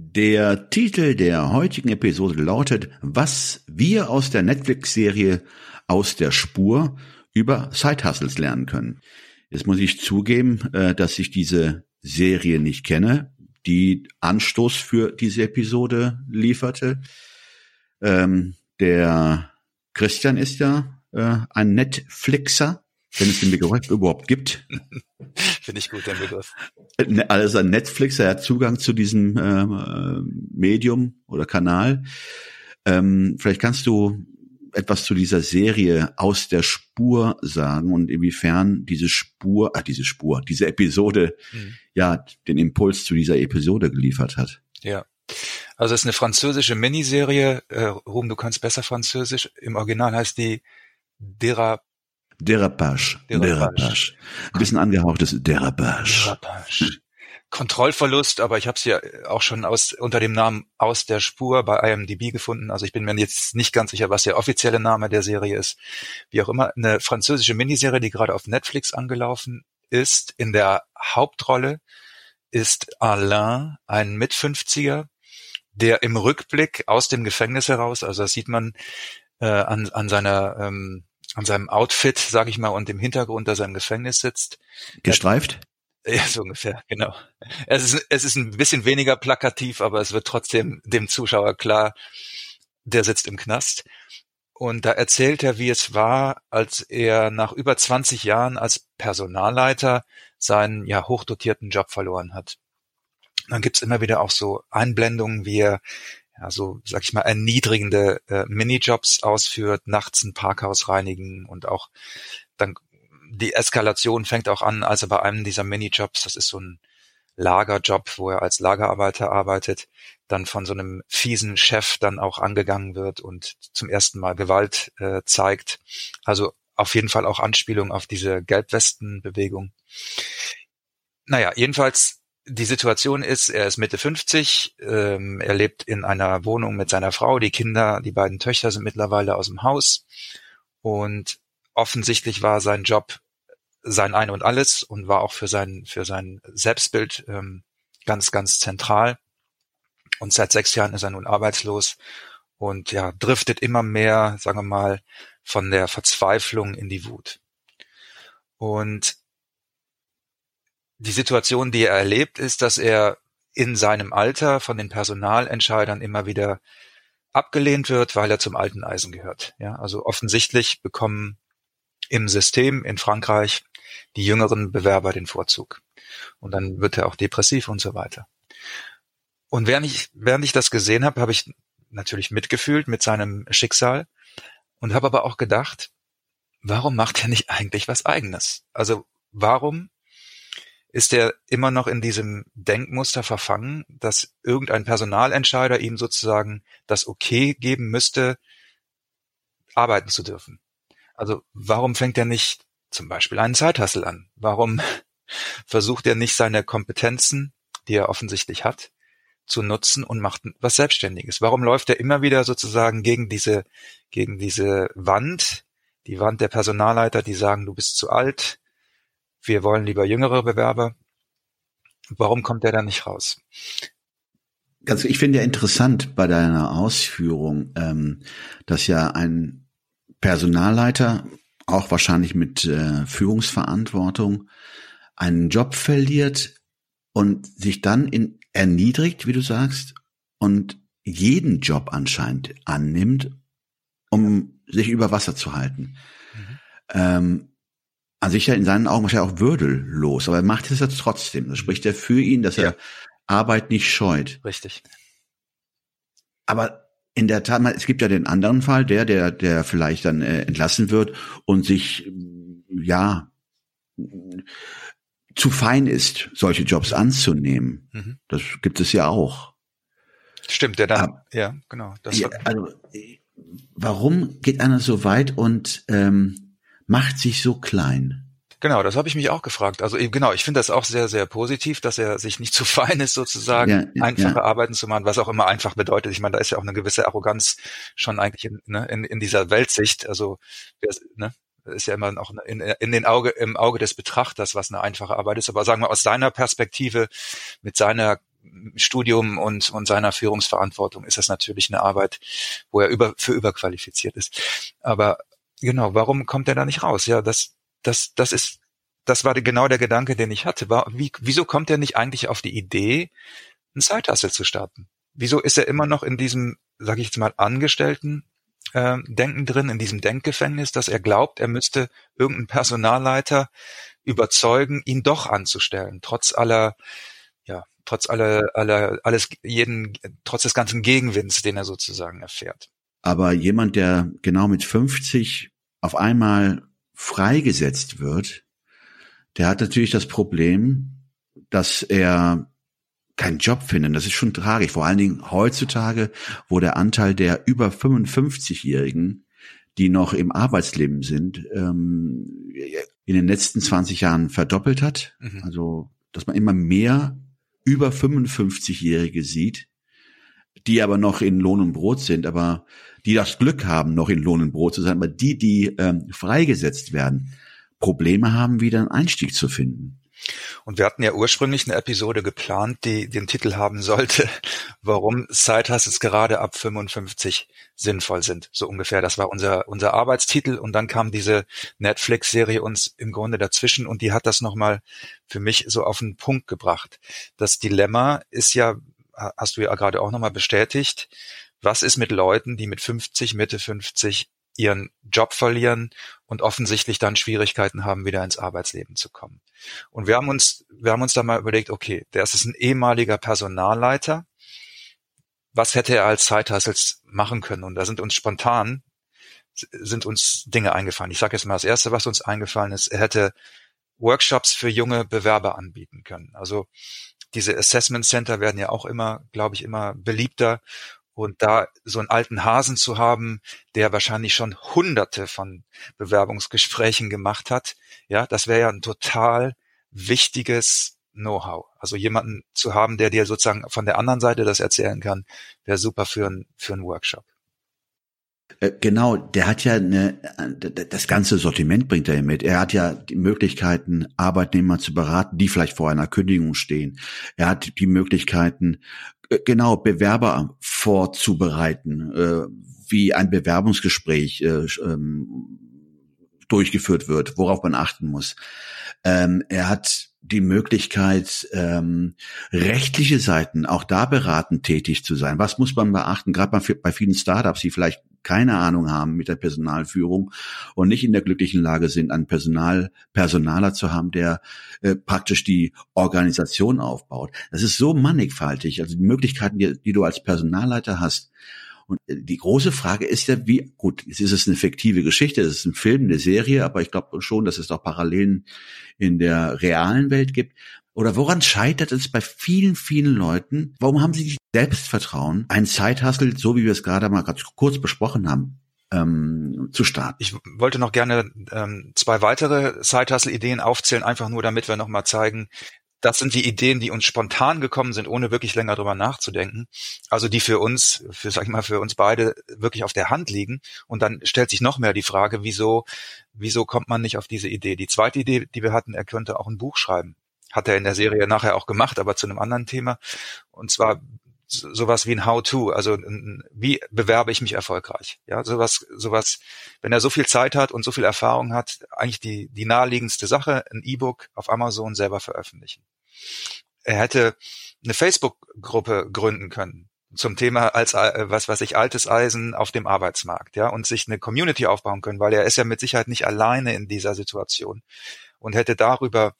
Der Titel der heutigen Episode lautet Was wir aus der Netflix-Serie Aus der Spur über Side-Hustles lernen können. Jetzt muss ich zugeben, äh, dass ich diese Serie nicht kenne die Anstoß für diese Episode lieferte. Ähm, der Christian ist ja äh, ein Netflixer, wenn es den Begriff überhaupt gibt. Finde ich gut, den Begriff. Ne, also ein Netflixer, er hat Zugang zu diesem äh, Medium oder Kanal. Ähm, vielleicht kannst du etwas zu dieser Serie aus der Spur sagen und inwiefern diese Spur, ah, diese Spur, diese Episode, mhm. ja, den Impuls zu dieser Episode geliefert hat. Ja. Also es ist eine französische Miniserie. Äh, Ruhm, du kannst besser Französisch. Im Original heißt die Dera Derapage. Derapage. Ein bisschen angehauchtes Derapage. Derapage. Kontrollverlust, aber ich habe sie ja auch schon aus unter dem Namen Aus der Spur bei IMDb gefunden. Also ich bin mir jetzt nicht ganz sicher, was der offizielle Name der Serie ist. Wie auch immer, eine französische Miniserie, die gerade auf Netflix angelaufen ist. In der Hauptrolle ist Alain, ein Mit-50er, der im Rückblick aus dem Gefängnis heraus, also das sieht man äh, an, an seiner ähm, an seinem Outfit, sag ich mal, und im Hintergrund, dass er im Gefängnis sitzt. Gestreift? Ja, so ungefähr, genau. Es ist, es ist ein bisschen weniger plakativ, aber es wird trotzdem dem Zuschauer klar, der sitzt im Knast. Und da erzählt er, wie es war, als er nach über 20 Jahren als Personalleiter seinen ja hochdotierten Job verloren hat. Dann gibt's immer wieder auch so Einblendungen, wie er ja, so, sag ich mal, erniedrigende äh, Minijobs ausführt, nachts ein Parkhaus reinigen und auch dann die Eskalation fängt auch an, als er bei einem dieser Minijobs, das ist so ein Lagerjob, wo er als Lagerarbeiter arbeitet, dann von so einem fiesen Chef dann auch angegangen wird und zum ersten Mal Gewalt äh, zeigt. Also auf jeden Fall auch Anspielung auf diese Gelbwestenbewegung. Naja, jedenfalls die Situation ist, er ist Mitte 50, ähm, er lebt in einer Wohnung mit seiner Frau, die Kinder, die beiden Töchter sind mittlerweile aus dem Haus und offensichtlich war sein Job sein Ein und Alles und war auch für sein, für sein Selbstbild ähm, ganz, ganz zentral. Und seit sechs Jahren ist er nun arbeitslos und ja, driftet immer mehr, sagen wir mal, von der Verzweiflung in die Wut. Und die Situation, die er erlebt, ist, dass er in seinem Alter von den Personalentscheidern immer wieder abgelehnt wird, weil er zum alten Eisen gehört. Ja, also offensichtlich bekommen im System in Frankreich die jüngeren Bewerber den Vorzug. Und dann wird er auch depressiv und so weiter. Und während ich, während ich das gesehen habe, habe ich natürlich mitgefühlt mit seinem Schicksal und habe aber auch gedacht, warum macht er nicht eigentlich was eigenes? Also warum ist er immer noch in diesem Denkmuster verfangen, dass irgendein Personalentscheider ihm sozusagen das Okay geben müsste, arbeiten zu dürfen? Also warum fängt er nicht zum Beispiel einen Zeithassel an? Warum versucht er nicht seine Kompetenzen, die er offensichtlich hat, zu nutzen und macht was Selbstständiges? Warum läuft er immer wieder sozusagen gegen diese, gegen diese Wand, die Wand der Personalleiter, die sagen, du bist zu alt, wir wollen lieber jüngere Bewerber? Warum kommt er da nicht raus? Ganz, ich finde ja interessant bei deiner Ausführung, ähm, dass ja ein Personalleiter, auch wahrscheinlich mit äh, Führungsverantwortung, einen Job verliert und sich dann in, erniedrigt, wie du sagst, und jeden Job anscheinend annimmt, um sich über Wasser zu halten. Mhm. Ähm, an sich ja in seinen Augen wahrscheinlich auch würdelos, aber er macht es ja trotzdem. Das spricht ja für ihn, dass er Arbeit nicht scheut. Richtig. Aber in der Tat, es gibt ja den anderen Fall, der, der, der vielleicht dann äh, entlassen wird und sich, ja, zu fein ist, solche Jobs anzunehmen. Mhm. Das gibt es ja auch. Stimmt, der dann, Aber, ja, genau. Ja, also, warum geht einer so weit und ähm, macht sich so klein? Genau, das habe ich mich auch gefragt. Also genau, ich finde das auch sehr, sehr positiv, dass er sich nicht zu fein ist, sozusagen ja, ja, einfache ja. Arbeiten zu machen, was auch immer einfach bedeutet. Ich meine, da ist ja auch eine gewisse Arroganz schon eigentlich in, ne, in, in dieser Weltsicht. Also ne, ist ja immer auch in, in den Auge, im Auge des Betrachters, was eine einfache Arbeit ist. Aber sagen wir aus seiner Perspektive, mit seiner Studium und, und seiner Führungsverantwortung ist das natürlich eine Arbeit, wo er über, für überqualifiziert ist. Aber genau, warum kommt er da nicht raus? Ja, das, das, das ist, das war genau der Gedanke, den ich hatte. War, wie, wieso kommt er nicht eigentlich auf die Idee, ein Side-Hustle zu starten? Wieso ist er immer noch in diesem, sage ich jetzt mal, Angestellten äh, Denken drin, in diesem Denkgefängnis, dass er glaubt, er müsste irgendeinen Personalleiter überzeugen, ihn doch anzustellen, trotz aller, ja, trotz aller, aller, alles, jeden, trotz des ganzen Gegenwinds, den er sozusagen erfährt. Aber jemand, der genau mit 50 auf einmal freigesetzt wird, der hat natürlich das Problem, dass er keinen Job findet. Das ist schon tragisch. Vor allen Dingen heutzutage, wo der Anteil der über 55-Jährigen, die noch im Arbeitsleben sind, ähm, in den letzten 20 Jahren verdoppelt hat. Mhm. Also, dass man immer mehr über 55-Jährige sieht, die aber noch in Lohn und Brot sind, aber die das Glück haben, noch in Lohn und Brot zu sein, aber die, die ähm, freigesetzt werden, Probleme haben, wieder einen Einstieg zu finden. Und wir hatten ja ursprünglich eine Episode geplant, die den Titel haben sollte, warum Side-Hustles gerade ab 55 sinnvoll sind. So ungefähr. Das war unser, unser Arbeitstitel. Und dann kam diese Netflix-Serie uns im Grunde dazwischen und die hat das nochmal für mich so auf den Punkt gebracht. Das Dilemma ist ja, hast du ja gerade auch nochmal bestätigt, was ist mit Leuten, die mit 50, Mitte 50 ihren Job verlieren und offensichtlich dann Schwierigkeiten haben, wieder ins Arbeitsleben zu kommen. Und wir haben uns, wir haben uns da mal überlegt, okay, der ist ein ehemaliger Personalleiter. Was hätte er als Zeithassels machen können? Und da sind uns spontan, sind uns Dinge eingefallen. Ich sage jetzt mal das erste, was uns eingefallen ist. Er hätte Workshops für junge Bewerber anbieten können. Also diese Assessment Center werden ja auch immer, glaube ich, immer beliebter. Und da so einen alten Hasen zu haben, der wahrscheinlich schon hunderte von Bewerbungsgesprächen gemacht hat, ja, das wäre ja ein total wichtiges Know-how. Also jemanden zu haben, der dir sozusagen von der anderen Seite das erzählen kann, wäre super für, ein, für einen Workshop. Äh, genau, der hat ja eine, das ganze Sortiment bringt er mit. Er hat ja die Möglichkeiten, Arbeitnehmer zu beraten, die vielleicht vor einer Kündigung stehen. Er hat die Möglichkeiten, äh, genau Bewerber vorzubereiten, äh, wie ein Bewerbungsgespräch äh, ähm, durchgeführt wird, worauf man achten muss. Ähm, er hat die Möglichkeit, ähm, rechtliche Seiten auch da beratend tätig zu sein. Was muss man beachten? Gerade bei, bei vielen Startups, die vielleicht keine Ahnung haben mit der Personalführung und nicht in der glücklichen Lage sind, einen Personal, Personaler zu haben, der äh, praktisch die Organisation aufbaut. Das ist so mannigfaltig. Also die Möglichkeiten, die, die du als Personalleiter hast, und äh, die große Frage ist ja, wie, gut, jetzt ist es eine fiktive Geschichte, es ist ein Film, eine Serie, aber ich glaube schon, dass es auch Parallelen in der realen Welt gibt. Oder woran scheitert es bei vielen, vielen Leuten? Warum haben sie nicht Selbstvertrauen, ein Zeithassel, so wie wir es gerade mal ganz kurz besprochen haben, ähm, zu starten. Ich wollte noch gerne ähm, zwei weitere Side-Hustle-Ideen aufzählen, einfach nur damit wir nochmal zeigen, das sind die Ideen, die uns spontan gekommen sind, ohne wirklich länger drüber nachzudenken. Also die für uns, für sag ich mal, für uns beide wirklich auf der Hand liegen. Und dann stellt sich noch mehr die Frage, wieso, wieso kommt man nicht auf diese Idee? Die zweite Idee, die wir hatten, er könnte auch ein Buch schreiben. Hat er in der Serie nachher auch gemacht, aber zu einem anderen Thema. Und zwar sowas wie ein How-to, also wie bewerbe ich mich erfolgreich? Ja, sowas, sowas, wenn er so viel Zeit hat und so viel Erfahrung hat, eigentlich die, die naheliegendste Sache, ein E-Book auf Amazon selber veröffentlichen. Er hätte eine Facebook-Gruppe gründen können zum Thema als äh, was was ich altes Eisen auf dem Arbeitsmarkt, ja, und sich eine Community aufbauen können, weil er ist ja mit Sicherheit nicht alleine in dieser Situation und hätte darüber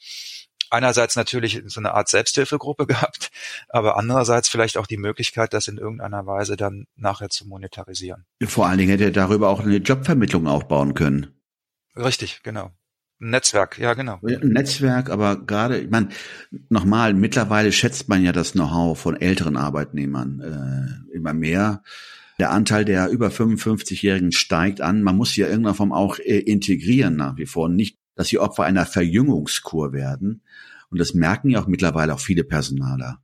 einerseits natürlich so eine Art Selbsthilfegruppe gehabt, aber andererseits vielleicht auch die Möglichkeit, das in irgendeiner Weise dann nachher zu monetarisieren. Vor allen Dingen hätte er darüber auch eine Jobvermittlung aufbauen können. Richtig, genau. Netzwerk, ja genau. Ein Netzwerk, aber gerade, ich meine, nochmal, mittlerweile schätzt man ja das Know-how von älteren Arbeitnehmern äh, immer mehr. Der Anteil der über 55-Jährigen steigt an. Man muss sie ja irgendeiner Form auch äh, integrieren nach wie vor. Nicht, dass sie Opfer einer Verjüngungskur werden. Und das merken ja auch mittlerweile auch viele Personaler.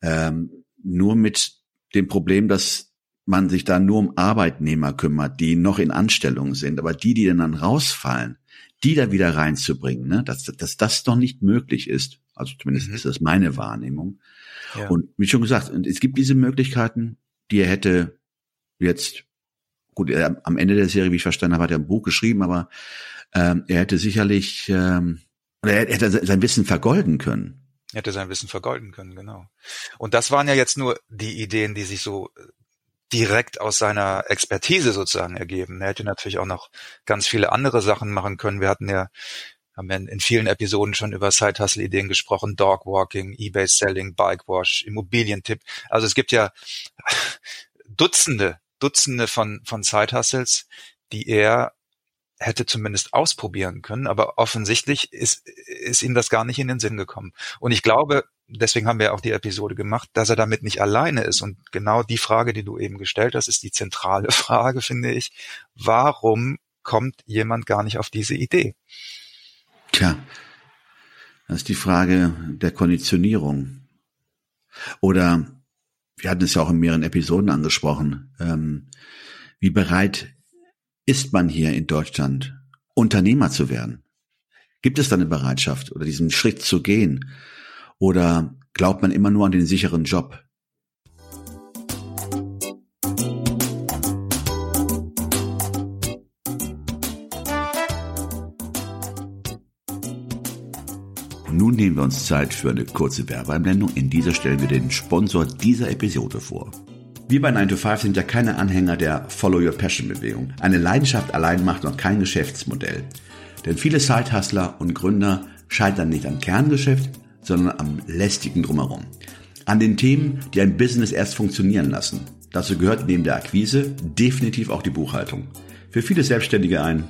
Ähm, nur mit dem Problem, dass man sich da nur um Arbeitnehmer kümmert, die noch in Anstellung sind. Aber die, die dann rausfallen, die da wieder reinzubringen, ne? dass, dass das doch nicht möglich ist. Also zumindest mhm. ist das meine Wahrnehmung. Ja. Und wie schon gesagt, es gibt diese Möglichkeiten, die er hätte jetzt, gut, er, am Ende der Serie, wie ich verstanden habe, hat er ein Buch geschrieben, aber ähm, er hätte sicherlich, ähm, er hätte sein Wissen vergolden können. Er hätte sein Wissen vergolden können, genau. Und das waren ja jetzt nur die Ideen, die sich so direkt aus seiner Expertise sozusagen ergeben. Er hätte natürlich auch noch ganz viele andere Sachen machen können. Wir hatten ja haben in, in vielen Episoden schon über Side-Hustle-Ideen gesprochen, Dogwalking, Ebay-Selling, Bike-Wash, Immobilientipp. Also es gibt ja Dutzende, Dutzende von, von Side-Hustles, die er hätte zumindest ausprobieren können, aber offensichtlich ist, ist ihm das gar nicht in den Sinn gekommen. Und ich glaube, deswegen haben wir auch die Episode gemacht, dass er damit nicht alleine ist. Und genau die Frage, die du eben gestellt hast, ist die zentrale Frage, finde ich. Warum kommt jemand gar nicht auf diese Idee? Tja, das ist die Frage der Konditionierung. Oder wir hatten es ja auch in mehreren Episoden angesprochen, ähm, wie bereit ist man hier in Deutschland, Unternehmer zu werden? Gibt es da eine Bereitschaft oder diesen Schritt zu gehen? Oder glaubt man immer nur an den sicheren Job? Nun nehmen wir uns Zeit für eine kurze Werbeeinblendung. In dieser stellen wir den Sponsor dieser Episode vor. Wir bei 9 to 5 sind ja keine Anhänger der Follow Your Passion Bewegung. Eine Leidenschaft allein macht noch kein Geschäftsmodell. Denn viele Sidehustler und Gründer scheitern nicht am Kerngeschäft, sondern am lästigen drumherum. An den Themen, die ein Business erst funktionieren lassen. Dazu gehört neben der Akquise definitiv auch die Buchhaltung. Für viele Selbstständige ein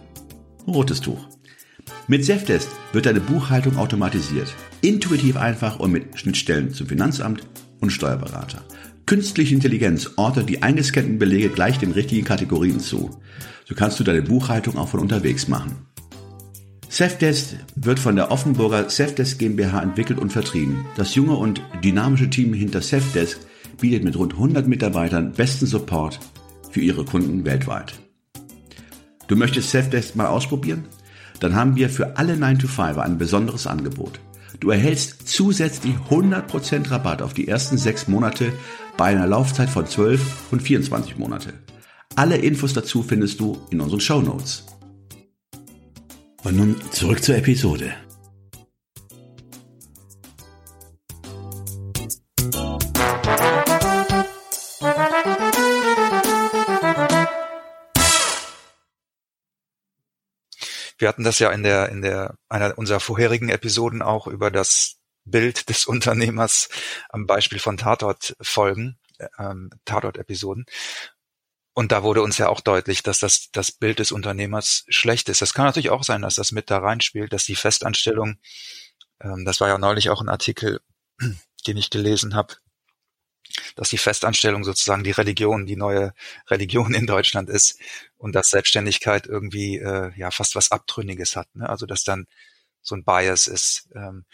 rotes Tuch. Mit Safdesk wird deine Buchhaltung automatisiert. Intuitiv einfach und mit Schnittstellen zum Finanzamt und Steuerberater. Künstliche Intelligenz ortet die eingescannten Belege gleich den richtigen Kategorien zu. So kannst du deine Buchhaltung auch von unterwegs machen. Safdesk wird von der Offenburger Safdesk GmbH entwickelt und vertrieben. Das junge und dynamische Team hinter Safdesk bietet mit rund 100 Mitarbeitern besten Support für ihre Kunden weltweit. Du möchtest Safdesk mal ausprobieren? Dann haben wir für alle 9-to-5 ein besonderes Angebot. Du erhältst zusätzlich 100% Rabatt auf die ersten sechs Monate bei einer Laufzeit von 12 und 24 Monate. Alle Infos dazu findest du in unseren Show Notes. Und nun zurück zur Episode. Wir hatten das ja in der, in der, einer unserer vorherigen Episoden auch über das Bild des Unternehmers am Beispiel von Tatort-Folgen, ähm, Tatort-Episoden. Und da wurde uns ja auch deutlich, dass das, das Bild des Unternehmers schlecht ist. Das kann natürlich auch sein, dass das mit da reinspielt, dass die Festanstellung, ähm, das war ja neulich auch ein Artikel, den ich gelesen habe, dass die Festanstellung sozusagen die Religion, die neue Religion in Deutschland ist und dass Selbstständigkeit irgendwie äh, ja fast was Abtrünniges hat. Ne? Also dass dann so ein Bias ist. Ähm,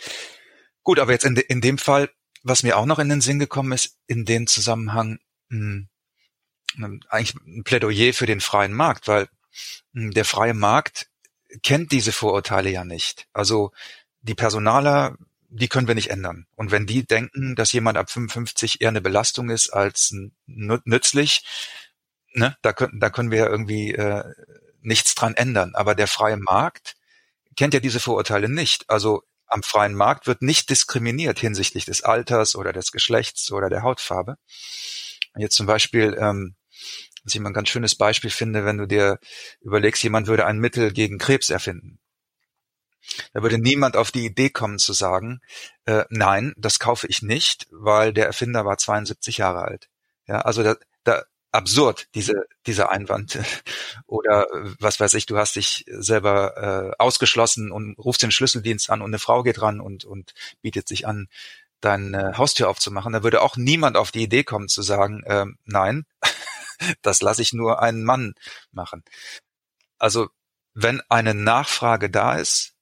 Gut, aber jetzt in, de, in dem Fall, was mir auch noch in den Sinn gekommen ist, in dem Zusammenhang mh, hm, eigentlich ein Plädoyer für den freien Markt, weil mh, hm, der freie Markt kennt diese Vorurteile ja nicht. Also die Personaler, die können wir nicht ändern. Und wenn die denken, dass jemand ab 55 eher eine Belastung ist als nützlich, ne, da können, da können wir ja irgendwie äh, nichts dran ändern. Aber der freie Markt kennt ja diese Vorurteile nicht. Also am freien Markt wird nicht diskriminiert hinsichtlich des Alters oder des Geschlechts oder der Hautfarbe. Jetzt zum Beispiel, ähm, was ich mal ein ganz schönes Beispiel finde, wenn du dir überlegst, jemand würde ein Mittel gegen Krebs erfinden. Da würde niemand auf die Idee kommen zu sagen, äh, nein, das kaufe ich nicht, weil der Erfinder war 72 Jahre alt. Ja, also da, absurd, diese, dieser Einwand. Oder was weiß ich, du hast dich selber äh, ausgeschlossen und rufst den Schlüsseldienst an und eine Frau geht ran und, und bietet sich an, deine Haustür aufzumachen. Da würde auch niemand auf die Idee kommen zu sagen, äh, nein, das lasse ich nur einen Mann machen. Also wenn eine Nachfrage da ist,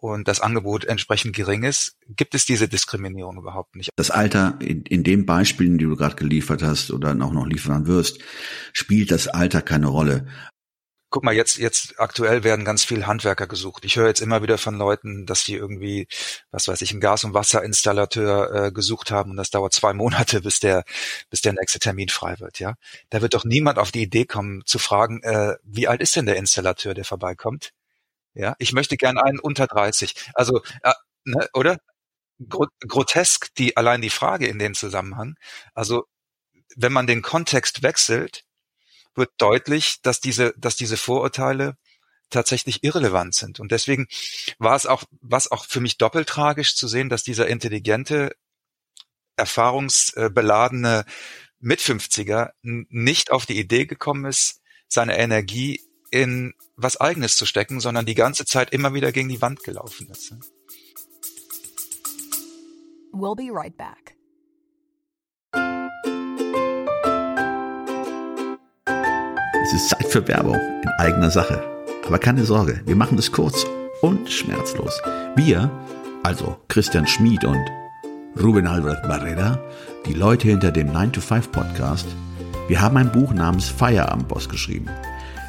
und das Angebot entsprechend gering ist, gibt es diese Diskriminierung überhaupt nicht. Das Alter, in, in den Beispielen, die du gerade geliefert hast oder auch noch liefern wirst, spielt das Alter keine Rolle. Guck mal, jetzt, jetzt aktuell werden ganz viel Handwerker gesucht. Ich höre jetzt immer wieder von Leuten, dass die irgendwie, was weiß ich, einen Gas- und Wasserinstallateur äh, gesucht haben und das dauert zwei Monate, bis der, bis der nächste Termin frei wird, ja. Da wird doch niemand auf die Idee kommen, zu fragen, äh, wie alt ist denn der Installateur, der vorbeikommt? Ja, ich möchte gerne einen unter 30. Also, äh, ne, oder? Gro grotesk, die, allein die Frage in dem Zusammenhang. Also, wenn man den Kontext wechselt, wird deutlich, dass diese, dass diese Vorurteile tatsächlich irrelevant sind. Und deswegen war es auch, was auch für mich doppelt tragisch zu sehen, dass dieser intelligente, erfahrungsbeladene Mit-50er nicht auf die Idee gekommen ist, seine Energie in was Eigenes zu stecken, sondern die ganze Zeit immer wieder gegen die Wand gelaufen ist. We'll be right back. Es ist Zeit für Werbung in eigener Sache. Aber keine Sorge, wir machen es kurz und schmerzlos. Wir, also Christian Schmid und Ruben Albert Barrera, die Leute hinter dem 9-to-5 Podcast, wir haben ein Buch namens Feierabendboss geschrieben.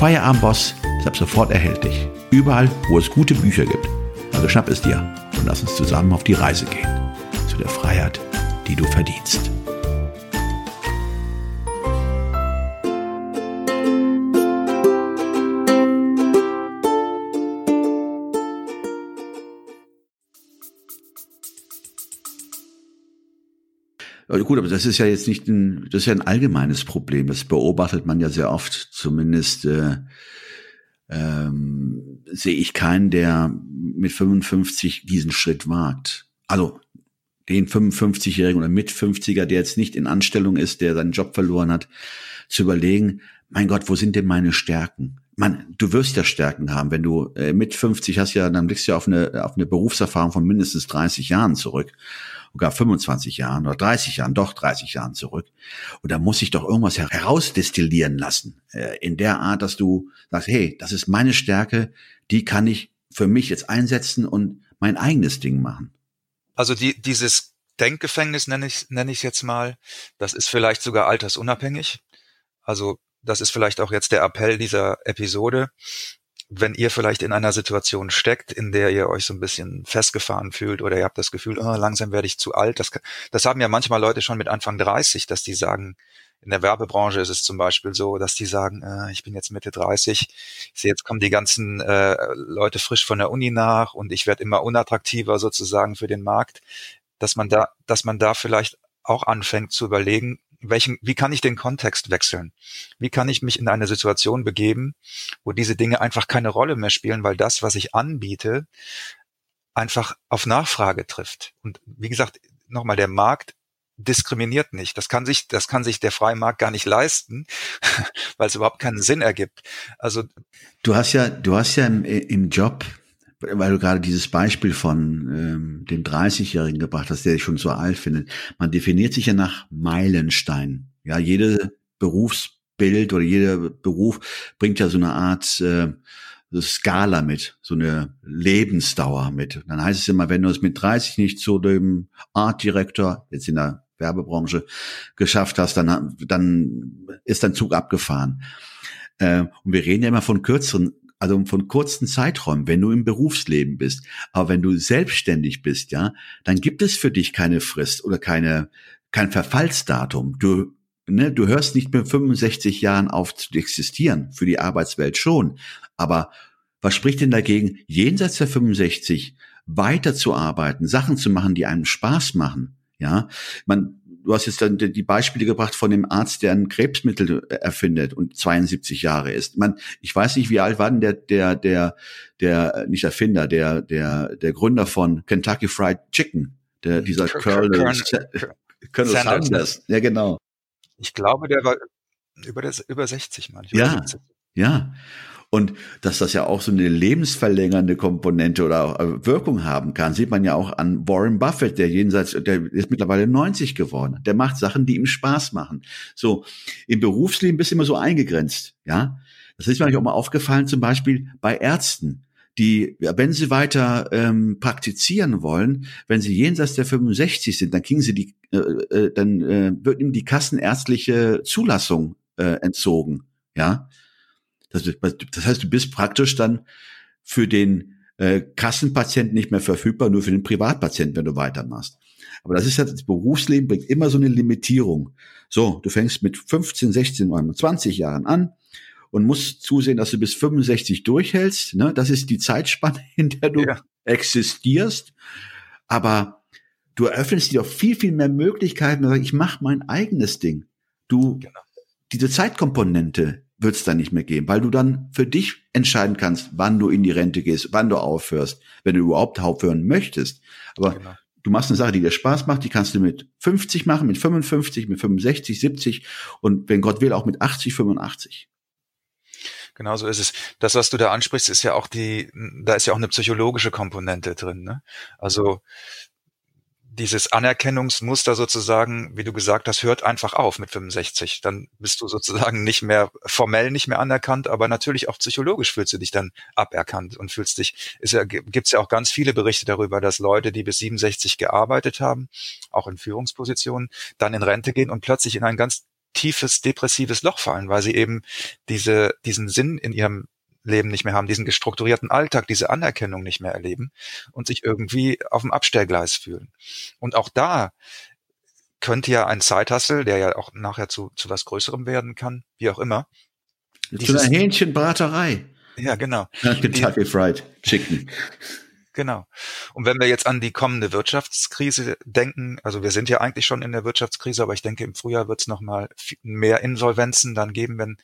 Feierabendboss ist ab sofort erhältlich. Überall, wo es gute Bücher gibt. Also schnapp es dir und lass uns zusammen auf die Reise gehen. Zu der Freiheit, die du verdienst. Gut, aber das ist ja jetzt nicht ein, das ist ja ein allgemeines Problem. Das beobachtet man ja sehr oft. Zumindest äh, ähm, sehe ich keinen, der mit 55 diesen Schritt wagt. Also den 55-Jährigen oder mit 50er, der jetzt nicht in Anstellung ist, der seinen Job verloren hat, zu überlegen, mein Gott, wo sind denn meine Stärken? Man, du wirst ja Stärken haben, wenn du äh, mit 50 hast ja, dann blickst du ja auf eine, auf eine Berufserfahrung von mindestens 30 Jahren zurück sogar 25 Jahren oder 30 Jahren, doch 30 Jahren zurück. Und da muss ich doch irgendwas herausdestillieren lassen, äh, in der Art, dass du sagst, hey, das ist meine Stärke, die kann ich für mich jetzt einsetzen und mein eigenes Ding machen. Also die, dieses Denkgefängnis nenne ich nenne ich jetzt mal. Das ist vielleicht sogar altersunabhängig. Also das ist vielleicht auch jetzt der Appell dieser Episode wenn ihr vielleicht in einer Situation steckt, in der ihr euch so ein bisschen festgefahren fühlt oder ihr habt das Gefühl, oh, langsam werde ich zu alt, das, das haben ja manchmal Leute schon mit Anfang 30, dass die sagen, in der Werbebranche ist es zum Beispiel so, dass die sagen, äh, ich bin jetzt Mitte 30, ich sehe, jetzt kommen die ganzen äh, Leute frisch von der Uni nach und ich werde immer unattraktiver sozusagen für den Markt, dass man da, dass man da vielleicht auch anfängt zu überlegen, welchen, wie kann ich den Kontext wechseln? Wie kann ich mich in eine Situation begeben, wo diese Dinge einfach keine Rolle mehr spielen, weil das, was ich anbiete, einfach auf Nachfrage trifft. Und wie gesagt, nochmal, der Markt diskriminiert nicht. Das kann sich, das kann sich der freie Markt gar nicht leisten, weil es überhaupt keinen Sinn ergibt. Also du hast ja, du hast ja im, im Job weil du gerade dieses Beispiel von ähm, dem 30-Jährigen gebracht hast, der sich schon so alt findet. Man definiert sich ja nach Meilensteinen. Ja, jede Berufsbild oder jeder Beruf bringt ja so eine Art äh, Skala mit, so eine Lebensdauer mit. Dann heißt es immer, wenn du es mit 30 nicht zu dem Art Director, jetzt in der Werbebranche, geschafft hast, dann, dann ist dein Zug abgefahren. Äh, und wir reden ja immer von kürzeren also von kurzen Zeiträumen, wenn du im Berufsleben bist. Aber wenn du selbstständig bist, ja, dann gibt es für dich keine Frist oder keine, kein Verfallsdatum. Du ne, du hörst nicht mit 65 Jahren auf zu existieren, für die Arbeitswelt schon. Aber was spricht denn dagegen, jenseits der 65 weiterzuarbeiten, Sachen zu machen, die einem Spaß machen? Ja, man, du hast jetzt dann die Beispiele gebracht von dem Arzt, der ein Krebsmittel erfindet und 72 Jahre ist. Man, ich weiß nicht, wie alt war denn der, der, der, der, nicht Erfinder, der, der, der Gründer von Kentucky Fried Chicken, der, dieser Colonel, Colonel Sanders. Sanders. Ja, genau. Ich glaube, der war über, das, über 60 manchmal. Ja, ja. Und dass das ja auch so eine lebensverlängernde Komponente oder äh, Wirkung haben kann, sieht man ja auch an Warren Buffett, der jenseits, der ist mittlerweile 90 geworden. Der macht Sachen, die ihm Spaß machen. So, im Berufsleben bist du immer so eingegrenzt, ja. Das ist mir auch mal aufgefallen, zum Beispiel bei Ärzten die, wenn sie weiter ähm, praktizieren wollen, wenn sie jenseits der 65 sind, dann kriegen sie die, äh, äh, dann äh, wird ihm die kassenärztliche Zulassung äh, entzogen. Ja, das, das heißt, du bist praktisch dann für den äh, Kassenpatienten nicht mehr verfügbar, nur für den Privatpatienten, wenn du weitermachst. Aber das ist ja, das Berufsleben bringt immer so eine Limitierung. So, du fängst mit 15, 16, 20 Jahren an und musst zusehen, dass du bis 65 durchhältst. Ne? Das ist die Zeitspanne, in der du ja. existierst. Aber du eröffnest dir auch viel, viel mehr Möglichkeiten. Ich mache mein eigenes Ding. Du, genau. diese Zeitkomponente, wird es dann nicht mehr geben, weil du dann für dich entscheiden kannst, wann du in die Rente gehst, wann du aufhörst, wenn du überhaupt aufhören möchtest. Aber genau. du machst eine Sache, die dir Spaß macht, die kannst du mit 50 machen, mit 55, mit 65, 70 und wenn Gott will auch mit 80, 85. Genau so ist es. Das, was du da ansprichst, ist ja auch die, da ist ja auch eine psychologische Komponente drin. Ne? Also dieses Anerkennungsmuster sozusagen, wie du gesagt hast, hört einfach auf mit 65. Dann bist du sozusagen nicht mehr formell nicht mehr anerkannt, aber natürlich auch psychologisch fühlst du dich dann aberkannt und fühlst dich, ist ja, gibt's ja auch ganz viele Berichte darüber, dass Leute, die bis 67 gearbeitet haben, auch in Führungspositionen, dann in Rente gehen und plötzlich in ein ganz tiefes depressives Loch fallen, weil sie eben diese, diesen Sinn in ihrem Leben nicht mehr haben, diesen gestrukturierten Alltag, diese Anerkennung nicht mehr erleben und sich irgendwie auf dem Abstellgleis fühlen. Und auch da könnte ja ein Zeithassel, der ja auch nachher zu, zu was Größerem werden kann, wie auch immer. Zu einer Hähnchenbraterei. Ja, genau. Kentucky Fried Chicken. Genau. Und wenn wir jetzt an die kommende Wirtschaftskrise denken, also wir sind ja eigentlich schon in der Wirtschaftskrise, aber ich denke, im Frühjahr wird es nochmal mehr Insolvenzen dann geben, wenn,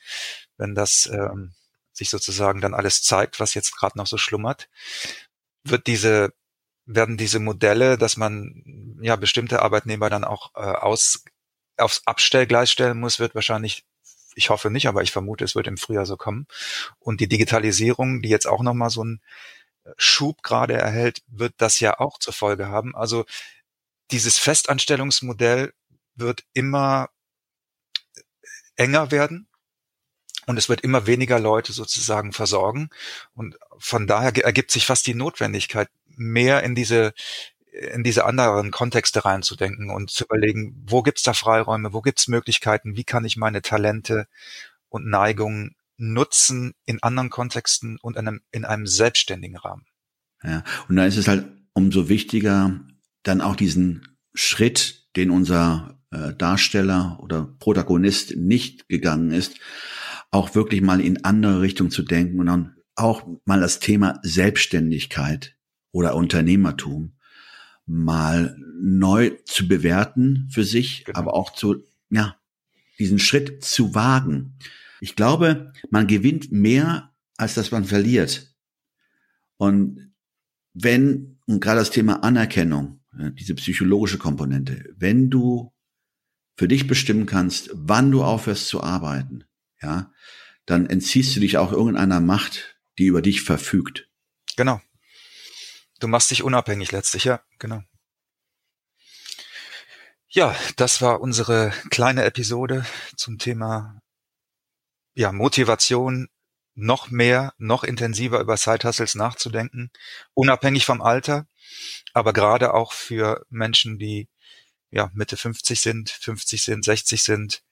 wenn das ähm, sich sozusagen dann alles zeigt, was jetzt gerade noch so schlummert, wird diese werden diese Modelle, dass man ja bestimmte Arbeitnehmer dann auch äh, aus aufs Abstellgleis stellen muss, wird wahrscheinlich ich hoffe nicht, aber ich vermute, es wird im Frühjahr so kommen. Und die Digitalisierung, die jetzt auch nochmal so einen äh, Schub gerade erhält, wird das ja auch zur Folge haben. Also dieses Festanstellungsmodell wird immer enger werden und es wird immer weniger Leute sozusagen versorgen. Und von daher ergibt sich fast die Notwendigkeit, mehr in diese in diese anderen Kontexte reinzudenken und zu überlegen, wo gibt's da Freiräume, wo gibt's Möglichkeiten, wie kann ich meine Talente und Neigungen nutzen in anderen Kontexten und in einem, in einem selbstständigen Rahmen. Ja, und da ist es halt umso wichtiger, dann auch diesen Schritt, den unser äh, Darsteller oder Protagonist nicht gegangen ist, auch wirklich mal in andere Richtung zu denken und dann auch mal das Thema Selbstständigkeit oder Unternehmertum mal neu zu bewerten für sich, genau. aber auch zu, ja, diesen Schritt zu wagen. Ich glaube, man gewinnt mehr, als dass man verliert. Und wenn, und gerade das Thema Anerkennung, diese psychologische Komponente, wenn du für dich bestimmen kannst, wann du aufhörst zu arbeiten, ja, dann entziehst du dich auch irgendeiner Macht, die über dich verfügt. Genau. Du machst dich unabhängig letztlich, ja, genau. Ja, das war unsere kleine Episode zum Thema ja, Motivation, noch mehr, noch intensiver über Side-Hustles nachzudenken, unabhängig vom Alter, aber gerade auch für Menschen, die ja Mitte 50 sind, 50 sind, 60 sind,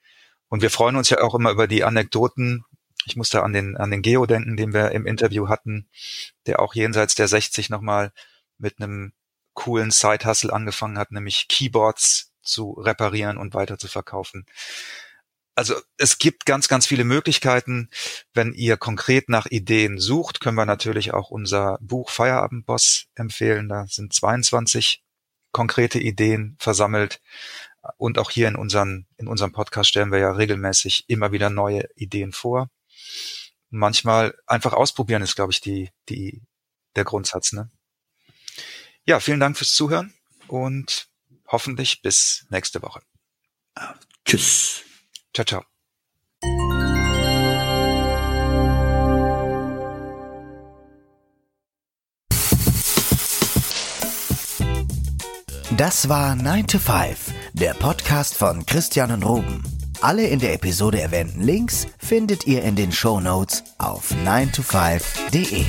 und wir freuen uns ja auch immer über die Anekdoten. Ich muss da an den, an den Geo denken, den wir im Interview hatten, der auch jenseits der 60 nochmal mit einem coolen Side-Hustle angefangen hat, nämlich Keyboards zu reparieren und weiter zu verkaufen. also es gibt ganz, ganz viele Möglichkeiten. Wenn ihr konkret nach Ideen sucht, können wir natürlich auch unser Buch Feierabendboss empfehlen. Da sind 22 konkrete Ideen versammelt. Und auch hier in unseren, in unserem Podcast stellen wir ja regelmäßig immer wieder neue Ideen vor. Manchmal einfach ausprobieren ist, glaube ich, die, die, der Grundsatz, ne? Ja, vielen Dank fürs Zuhören und hoffentlich bis nächste Woche. Tschüss. Ciao, ciao. Das war 9 to 5, der Podcast von Christian und Ruben. Alle in der Episode erwähnten Links findet ihr in den Show Notes auf 9to5.de.